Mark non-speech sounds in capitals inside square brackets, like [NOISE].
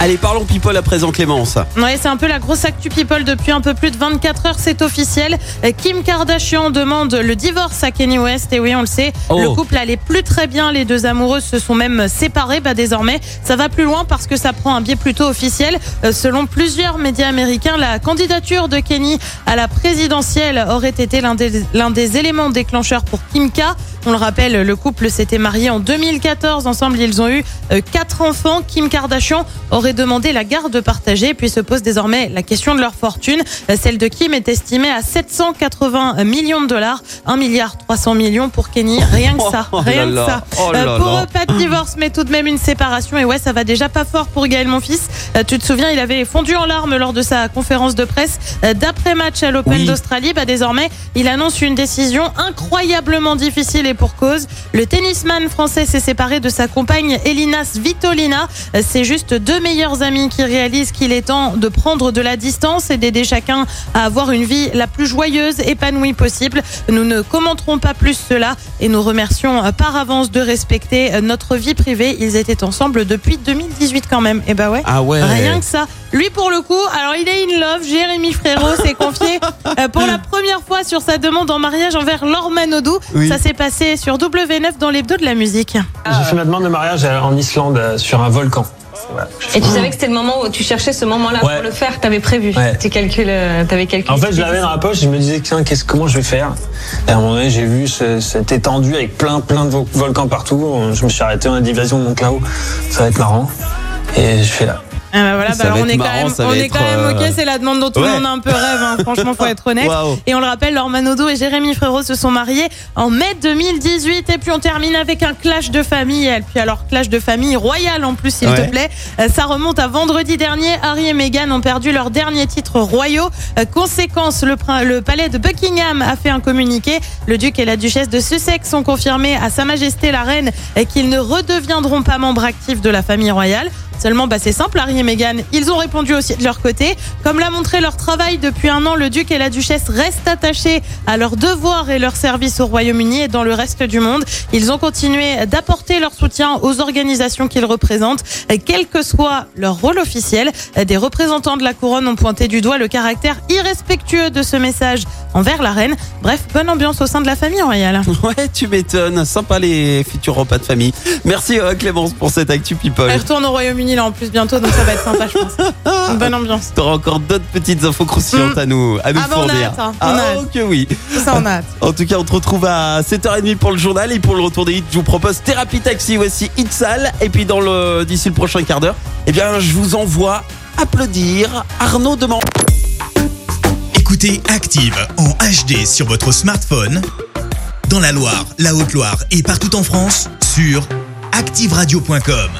Allez, parlons people à présent, Clémence. Ouais, c'est un peu la grosse actu people depuis un peu plus de 24 heures, c'est officiel. Euh, Kim Kardashian demande le divorce à Kanye West et oui, on le sait, Oh. le couple allait plus très bien, les deux amoureux se sont même séparés. Bah désormais, ça va plus loin parce que ça prend un biais plutôt officiel. Euh, Selon plusieurs médias américains, la candidature de Kenny à la présidentielle aurait été l'un des, l'un des éléments déclencheurs pour Kim K. On le rappelle, le couple s'était marié en 2014. Ensemble, ils ont eu euh, quatre enfants. Kim Kardashian aurait demandé la garde partagée. Puis se pose désormais la question de leur fortune. Euh, Celle de Kim est estimée à 780 millions de dollars. 1 milliard 300 millions pour Kenny. Rien que ça. [LAUGHS] Oh Rien que ça. Oh Euh, pour eux, pas de divorce, mais tout de même une séparation. Et ouais, ça va déjà pas fort pour Gaël, mon fils. Tu te souviens, il avait fondu en larmes lors de sa conférence de presse d'après-match à l'Open Oui. d'Australie. Bah, désormais, il annonce une décision incroyablement difficile et pour cause. Le tennisman français s'est séparé de sa compagne Elina Svitolina. C'est juste deux meilleurs amis qui réalisent qu'il est temps de prendre de la distance et d'aider chacun à avoir une vie la plus joyeuse, épanouie possible. Nous ne commenterons pas plus cela et nous remercions par avance de respecter notre vie privée. Ils étaient ensemble depuis 2018 quand même. Et bah ouais. Ah ouais. Rien que ça. Lui, pour le coup, alors il est in love. Jérémy Frérot s'est confié euh, pour la première fois sur sa demande en mariage envers Laure Manodou. Oui. Ça s'est passé sur W9 dans l'hebdo de la musique. J'ai fait ma demande de mariage en Islande euh, sur un volcan. Voilà. Et tu savais que c'était le moment où tu cherchais ce moment-là Ouais. pour le faire, t'avais prévu. Ouais. Tu calcules, euh, t'avais calculé. En fait, je l'avais dans la poche, je me disais, tiens, qu'est-ce, comment je vais faire? Et à un moment donné, j'ai vu ce- cette étendue avec plein, plein de vo- volcans partout. Je me suis arrêté en division de Montclaou. Ça va être marrant. Et je fais là. Ah bah voilà, bah on est marrant, quand même, on est quand même euh, ok. C'est la demande dont tout ouais. le monde a un peu rêve. Hein. Franchement, faut être honnête. [LAUGHS] Et on le rappelle, Laure Manodou et Jérémy Frérot se sont mariés en mai 2018. Et puis on termine avec un clash de famille. Et puis alors clash de famille royal en plus, s'il Ouais. te plaît. Euh, Ça remonte à vendredi dernier. Harry et Meghan ont perdu leur dernier titre royaux. Euh, Conséquence, le, le palais de Buckingham a fait un communiqué. Le duc et la duchesse de Sussex ont confirmé à Sa Majesté la Reine qu'ils ne redeviendront pas membres actifs de la famille royale. Seulement, bah, c'est simple, Harry et Meghan, ils ont répondu aussi de leur côté. Comme l'a montré leur travail depuis un an, le duc et la duchesse restent attachés à leurs devoirs et leurs services au Royaume-Uni et dans le reste du monde. Ils ont continué d'apporter leur soutien aux organisations qu'ils représentent, quel que soit leur rôle officiel. Des représentants de la couronne ont pointé du doigt le caractère irrespectueux de ce message envers la reine. Bref, bonne ambiance au sein de la famille royale. [LAUGHS] Ouais, tu m'étonnes. Sympa les futurs repas de famille. Merci euh, Clémence pour cette actu people. Elle retourne au Royaume-Uni là en plus bientôt, donc ça va être sympa, je pense. [LAUGHS] Une bonne ambiance. T'auras encore d'autres petites infos croustillantes Mm. à nous, à nous Ah bah, on a fournir. hâte, hein. On ah a hâte. ok oui. Tout ça, on a hâte. En tout cas, on te retrouve à 7h30 pour le journal et pour le retour des hits, je vous propose Thérapie Taxi, voici Hitsal. Et puis dans le d'ici le prochain quart d'heure, eh bien, je vous envoie applaudir Arnaud Demand. Écoutez Active en HD sur votre smartphone, dans la Loire, la Haute-Loire et partout en France, sur activeradio.com.